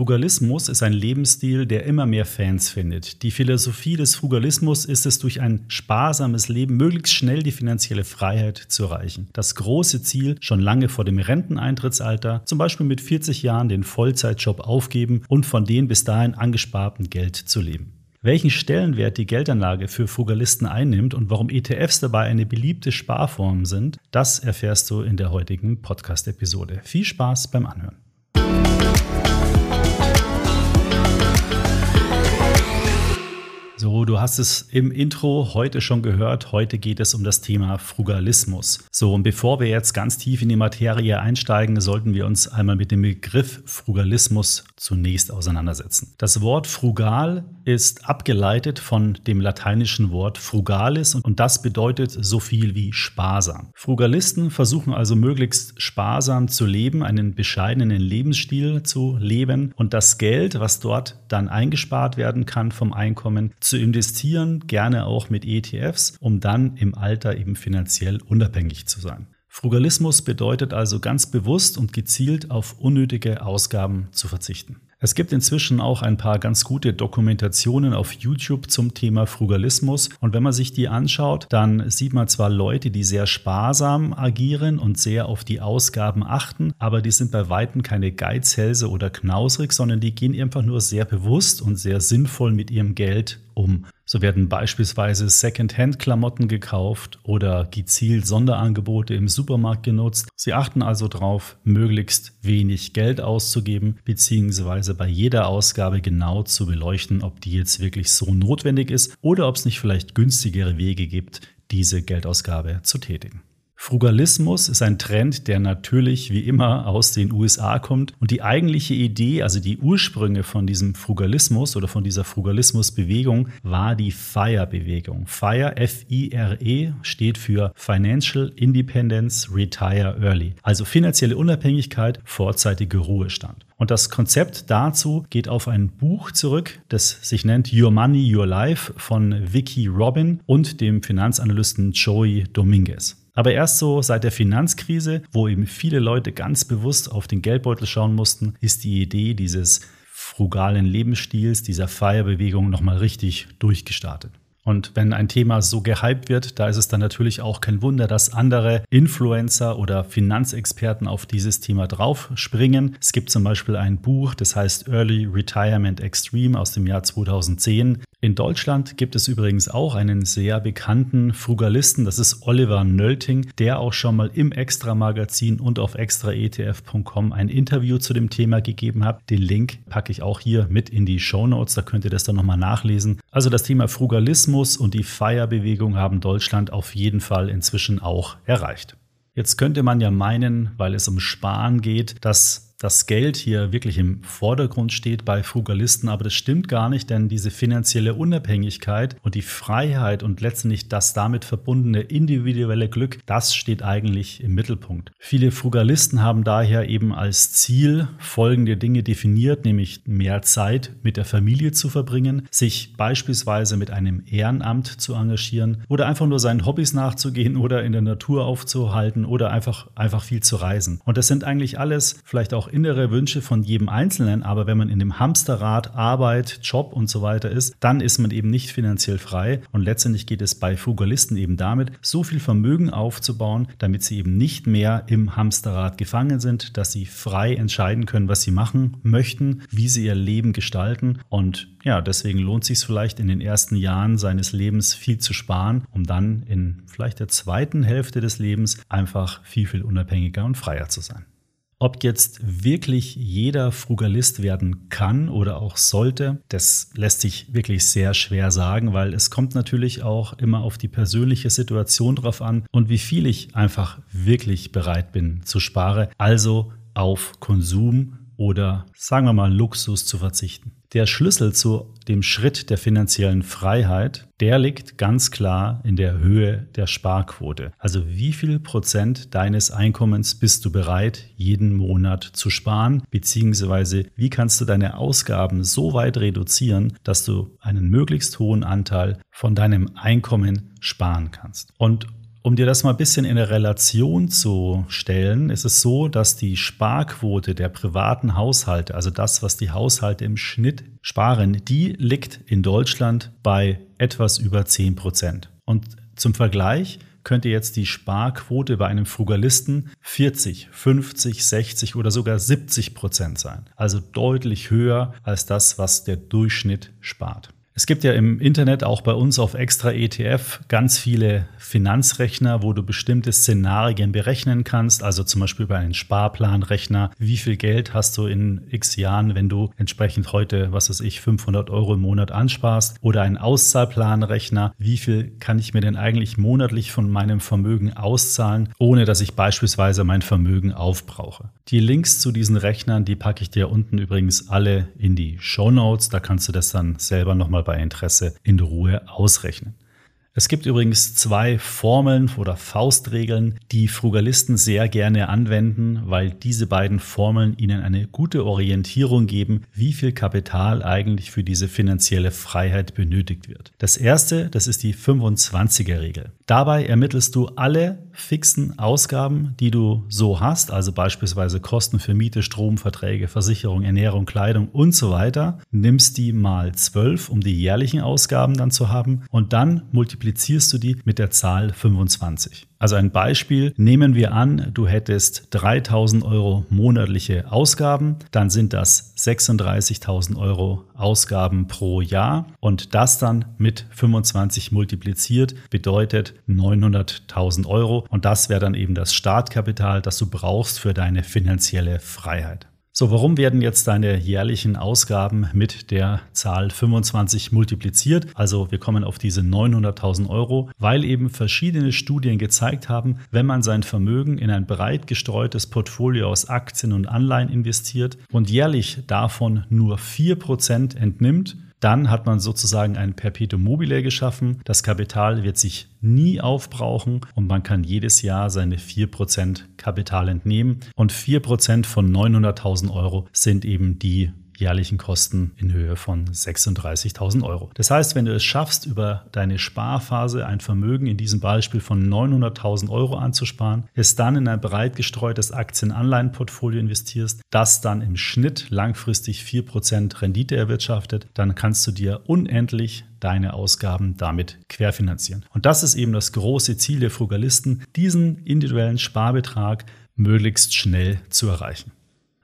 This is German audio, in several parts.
Frugalismus ist ein Lebensstil, der immer mehr Fans findet. Die Philosophie des Frugalismus ist es, durch ein sparsames Leben möglichst schnell die finanzielle Freiheit zu erreichen. Das große Ziel, schon lange vor dem Renteneintrittsalter, zum Beispiel mit 40 Jahren den Vollzeitjob aufgeben und von den bis dahin angesparten Geld zu leben. Welchen Stellenwert die Geldanlage für Frugalisten einnimmt und warum ETFs dabei eine beliebte Sparform sind, das erfährst du in der heutigen Podcast-Episode. Viel Spaß beim Anhören. So, du hast es im Intro heute schon gehört. Heute geht es um das Thema Frugalismus. So, und bevor wir jetzt ganz tief in die Materie einsteigen, sollten wir uns einmal mit dem Begriff Frugalismus zunächst auseinandersetzen. Das Wort frugal ist abgeleitet von dem lateinischen Wort frugalis und das bedeutet so viel wie sparsam. Frugalisten versuchen also möglichst sparsam zu leben, einen bescheidenen Lebensstil zu leben und das Geld, was dort dann eingespart werden kann vom Einkommen, zu investieren, gerne auch mit ETFs, um dann im Alter eben finanziell unabhängig zu sein. Frugalismus bedeutet also ganz bewusst und gezielt auf unnötige Ausgaben zu verzichten. Es gibt inzwischen auch ein paar ganz gute Dokumentationen auf YouTube zum Thema Frugalismus. Und wenn man sich die anschaut, dann sieht man zwar Leute, die sehr sparsam agieren und sehr auf die Ausgaben achten, aber die sind bei Weitem keine Geizhälse oder knausrig, sondern die gehen einfach nur sehr bewusst und sehr sinnvoll mit ihrem Geld um. So werden beispielsweise Second-Hand-Klamotten gekauft oder gezielt Sonderangebote im Supermarkt genutzt. Sie achten also darauf, möglichst wenig Geld auszugeben, beziehungsweise bei jeder Ausgabe genau zu beleuchten, ob die jetzt wirklich so notwendig ist oder ob es nicht vielleicht günstigere Wege gibt, diese Geldausgabe zu tätigen. Frugalismus ist ein Trend, der natürlich wie immer aus den USA kommt. Und die eigentliche Idee, also die Ursprünge von diesem Frugalismus oder von dieser Frugalismusbewegung, war die FIRE-Bewegung. FIRE, F-I-R-E, steht für Financial Independence Retire Early. Also finanzielle Unabhängigkeit, vorzeitige Ruhestand. Und das Konzept dazu geht auf ein Buch zurück, das sich nennt Your Money, Your Life von Vicky Robin und dem Finanzanalysten Joey Dominguez. Aber erst so seit der Finanzkrise, wo eben viele Leute ganz bewusst auf den Geldbeutel schauen mussten, ist die Idee dieses frugalen Lebensstils, dieser Feierbewegung nochmal richtig durchgestartet. Und wenn ein Thema so gehypt wird, da ist es dann natürlich auch kein Wunder, dass andere Influencer oder Finanzexperten auf dieses Thema draufspringen. Es gibt zum Beispiel ein Buch, das heißt Early Retirement Extreme aus dem Jahr 2010. In Deutschland gibt es übrigens auch einen sehr bekannten Frugalisten, das ist Oliver Nölting, der auch schon mal im Extra-Magazin und auf extraetf.com ein Interview zu dem Thema gegeben hat. Den Link packe ich auch hier mit in die Show Notes, da könnt ihr das dann nochmal nachlesen. Also das Thema Frugalismus und die Feierbewegung haben Deutschland auf jeden Fall inzwischen auch erreicht. Jetzt könnte man ja meinen, weil es um Sparen geht, dass das Geld hier wirklich im Vordergrund steht bei Frugalisten, aber das stimmt gar nicht, denn diese finanzielle Unabhängigkeit und die Freiheit und letztendlich das damit verbundene individuelle Glück, das steht eigentlich im Mittelpunkt. Viele Frugalisten haben daher eben als Ziel folgende Dinge definiert, nämlich mehr Zeit mit der Familie zu verbringen, sich beispielsweise mit einem Ehrenamt zu engagieren oder einfach nur seinen Hobbys nachzugehen oder in der Natur aufzuhalten oder einfach, einfach viel zu reisen. Und das sind eigentlich alles vielleicht auch innere Wünsche von jedem Einzelnen, aber wenn man in dem Hamsterrad Arbeit, Job und so weiter ist, dann ist man eben nicht finanziell frei und letztendlich geht es bei Fugalisten eben damit, so viel Vermögen aufzubauen, damit sie eben nicht mehr im Hamsterrad gefangen sind, dass sie frei entscheiden können, was sie machen möchten, wie sie ihr Leben gestalten und ja, deswegen lohnt sich vielleicht in den ersten Jahren seines Lebens viel zu sparen, um dann in vielleicht der zweiten Hälfte des Lebens einfach viel, viel unabhängiger und freier zu sein. Ob jetzt wirklich jeder Frugalist werden kann oder auch sollte, das lässt sich wirklich sehr schwer sagen, weil es kommt natürlich auch immer auf die persönliche Situation drauf an und wie viel ich einfach wirklich bereit bin zu sparen, also auf Konsum oder sagen wir mal Luxus zu verzichten. Der Schlüssel zu dem Schritt der finanziellen Freiheit, der liegt ganz klar in der Höhe der Sparquote. Also wie viel Prozent deines Einkommens bist du bereit, jeden Monat zu sparen, beziehungsweise wie kannst du deine Ausgaben so weit reduzieren, dass du einen möglichst hohen Anteil von deinem Einkommen sparen kannst. Und Um dir das mal ein bisschen in eine Relation zu stellen, ist es so, dass die Sparquote der privaten Haushalte, also das, was die Haushalte im Schnitt sparen, die liegt in Deutschland bei etwas über 10 Prozent. Und zum Vergleich könnte jetzt die Sparquote bei einem Frugalisten 40, 50, 60 oder sogar 70 Prozent sein. Also deutlich höher als das, was der Durchschnitt spart. Es gibt ja im Internet auch bei uns auf Extra ETF ganz viele Finanzrechner, wo du bestimmte Szenarien berechnen kannst. Also zum Beispiel bei einem Sparplanrechner. Wie viel Geld hast du in x Jahren, wenn du entsprechend heute, was weiß ich, 500 Euro im Monat ansparst? Oder ein Auszahlplanrechner. Wie viel kann ich mir denn eigentlich monatlich von meinem Vermögen auszahlen, ohne dass ich beispielsweise mein Vermögen aufbrauche? Die Links zu diesen Rechnern, die packe ich dir unten übrigens alle in die Show Notes. Da kannst du das dann selber nochmal bei Interesse in Ruhe ausrechnen. Es gibt übrigens zwei Formeln oder Faustregeln, die Frugalisten sehr gerne anwenden, weil diese beiden Formeln ihnen eine gute Orientierung geben, wie viel Kapital eigentlich für diese finanzielle Freiheit benötigt wird. Das erste, das ist die 25er Regel. Dabei ermittelst du alle fixen Ausgaben, die du so hast, also beispielsweise Kosten für Miete, Strom, Verträge, Versicherung, Ernährung, Kleidung und so weiter, nimmst die mal 12, um die jährlichen Ausgaben dann zu haben und dann multiplizierst du die mit der Zahl 25. Also ein Beispiel, nehmen wir an, du hättest 3000 Euro monatliche Ausgaben, dann sind das 36.000 Euro Ausgaben pro Jahr und das dann mit 25 multipliziert bedeutet 900.000 Euro und das wäre dann eben das Startkapital, das du brauchst für deine finanzielle Freiheit. So, warum werden jetzt deine jährlichen Ausgaben mit der Zahl 25 multipliziert? Also wir kommen auf diese 900.000 Euro, weil eben verschiedene Studien gezeigt haben, wenn man sein Vermögen in ein breit gestreutes Portfolio aus Aktien und Anleihen investiert und jährlich davon nur 4% entnimmt, dann hat man sozusagen ein Perpetuum mobile geschaffen. Das Kapital wird sich nie aufbrauchen und man kann jedes Jahr seine 4% Kapital entnehmen. Und 4% von 900.000 Euro sind eben die jährlichen Kosten in Höhe von 36.000 Euro. Das heißt, wenn du es schaffst, über deine Sparphase ein Vermögen in diesem Beispiel von 900.000 Euro anzusparen, es dann in ein breit gestreutes Aktien-Anleihen-Portfolio investierst, das dann im Schnitt langfristig 4% Rendite erwirtschaftet, dann kannst du dir unendlich deine Ausgaben damit querfinanzieren. Und das ist eben das große Ziel der Frugalisten, diesen individuellen Sparbetrag möglichst schnell zu erreichen.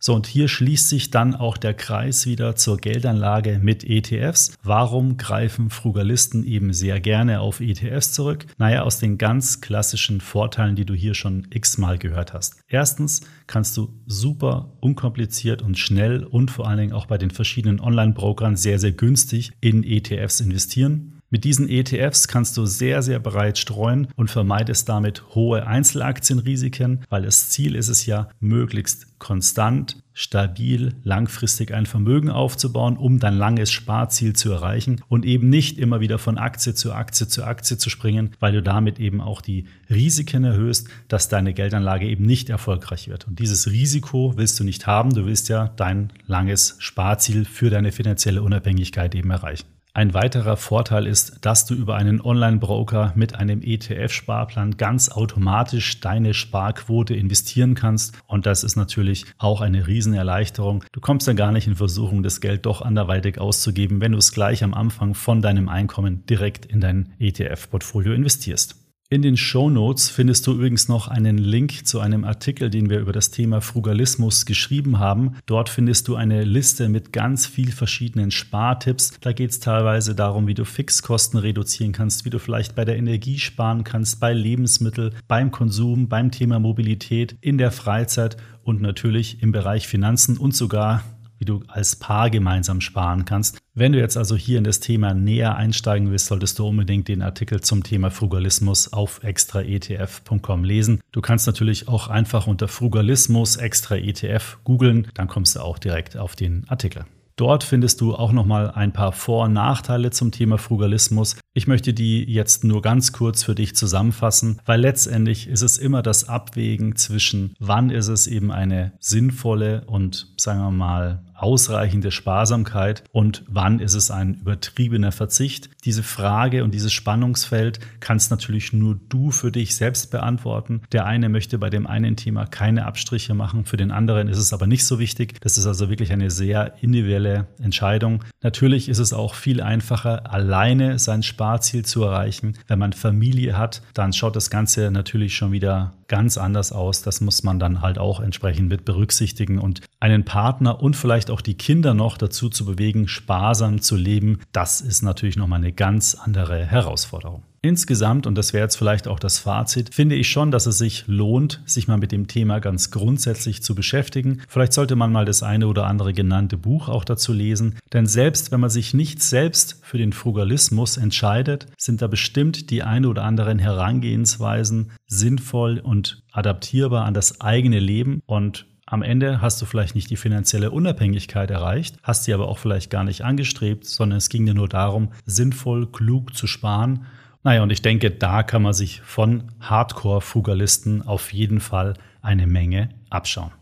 So, und hier schließt sich dann auch der Kreis wieder zur Geldanlage mit ETFs. Warum greifen Frugalisten eben sehr gerne auf ETFs zurück? Naja, aus den ganz klassischen Vorteilen, die du hier schon x-mal gehört hast. Erstens kannst du super unkompliziert und schnell und vor allen Dingen auch bei den verschiedenen Online-Brokern sehr, sehr günstig in ETFs investieren. Mit diesen ETFs kannst du sehr, sehr breit streuen und vermeidest damit hohe Einzelaktienrisiken, weil das Ziel ist es ja, möglichst konstant, stabil, langfristig ein Vermögen aufzubauen, um dein langes Sparziel zu erreichen und eben nicht immer wieder von Aktie zu Aktie zu Aktie zu springen, weil du damit eben auch die Risiken erhöhst, dass deine Geldanlage eben nicht erfolgreich wird. Und dieses Risiko willst du nicht haben, du willst ja dein langes Sparziel für deine finanzielle Unabhängigkeit eben erreichen. Ein weiterer Vorteil ist, dass du über einen Online-Broker mit einem ETF-Sparplan ganz automatisch deine Sparquote investieren kannst. Und das ist natürlich auch eine Riesenerleichterung. Du kommst dann gar nicht in Versuchung, das Geld doch anderweitig auszugeben, wenn du es gleich am Anfang von deinem Einkommen direkt in dein ETF-Portfolio investierst. In den Show Notes findest du übrigens noch einen Link zu einem Artikel, den wir über das Thema Frugalismus geschrieben haben. Dort findest du eine Liste mit ganz viel verschiedenen Spartipps. Da geht es teilweise darum, wie du Fixkosten reduzieren kannst, wie du vielleicht bei der Energie sparen kannst, bei Lebensmitteln, beim Konsum, beim Thema Mobilität, in der Freizeit und natürlich im Bereich Finanzen und sogar wie du als Paar gemeinsam sparen kannst. Wenn du jetzt also hier in das Thema näher einsteigen willst, solltest du unbedingt den Artikel zum Thema Frugalismus auf extraetf.com lesen. Du kannst natürlich auch einfach unter Frugalismus extra ETF googeln, dann kommst du auch direkt auf den Artikel. Dort findest du auch nochmal ein paar Vor- und Nachteile zum Thema Frugalismus. Ich möchte die jetzt nur ganz kurz für dich zusammenfassen, weil letztendlich ist es immer das Abwägen zwischen, wann ist es eben eine sinnvolle und sagen wir mal ausreichende Sparsamkeit und wann ist es ein übertriebener Verzicht? Diese Frage und dieses Spannungsfeld kannst natürlich nur du für dich selbst beantworten. Der eine möchte bei dem einen Thema keine Abstriche machen, für den anderen ist es aber nicht so wichtig. Das ist also wirklich eine sehr individuelle Entscheidung. Natürlich ist es auch viel einfacher, alleine sein Sparziel zu erreichen. Wenn man Familie hat, dann schaut das Ganze natürlich schon wieder ganz anders aus. Das muss man dann halt auch entsprechend mit berücksichtigen und einen Partner und vielleicht auch die Kinder noch dazu zu bewegen, sparsam zu leben, das ist natürlich nochmal eine ganz andere Herausforderung. Insgesamt, und das wäre jetzt vielleicht auch das Fazit, finde ich schon, dass es sich lohnt, sich mal mit dem Thema ganz grundsätzlich zu beschäftigen. Vielleicht sollte man mal das eine oder andere genannte Buch auch dazu lesen. Denn selbst wenn man sich nicht selbst für den Frugalismus entscheidet, sind da bestimmt die eine oder anderen Herangehensweisen sinnvoll und adaptierbar an das eigene Leben und am Ende hast du vielleicht nicht die finanzielle Unabhängigkeit erreicht, hast sie aber auch vielleicht gar nicht angestrebt, sondern es ging dir nur darum, sinnvoll, klug zu sparen naja, und ich denke, da kann man sich von Hardcore-Fugalisten auf jeden Fall eine Menge abschauen.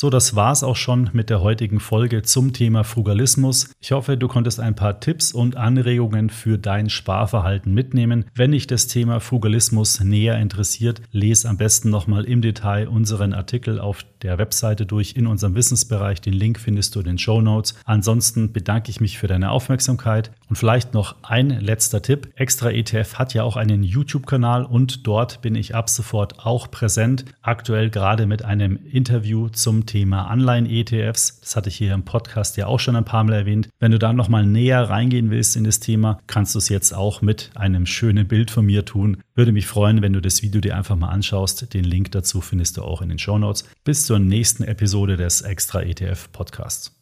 So, das war's auch schon mit der heutigen Folge zum Thema Frugalismus. Ich hoffe, du konntest ein paar Tipps und Anregungen für dein Sparverhalten mitnehmen. Wenn dich das Thema Frugalismus näher interessiert, lese am besten nochmal im Detail unseren Artikel auf der Webseite durch in unserem Wissensbereich. Den Link findest du in den Show Notes. Ansonsten bedanke ich mich für deine Aufmerksamkeit und vielleicht noch ein letzter Tipp. Extra ETF hat ja auch einen YouTube-Kanal und dort bin ich ab sofort auch präsent. Aktuell gerade mit einem Interview zum Thema Anleihen-ETFs. Das hatte ich hier im Podcast ja auch schon ein paar Mal erwähnt. Wenn du da nochmal näher reingehen willst in das Thema, kannst du es jetzt auch mit einem schönen Bild von mir tun. Würde mich freuen, wenn du das Video dir einfach mal anschaust. Den Link dazu findest du auch in den Show Notes. Bis zur nächsten Episode des Extra ETF Podcasts.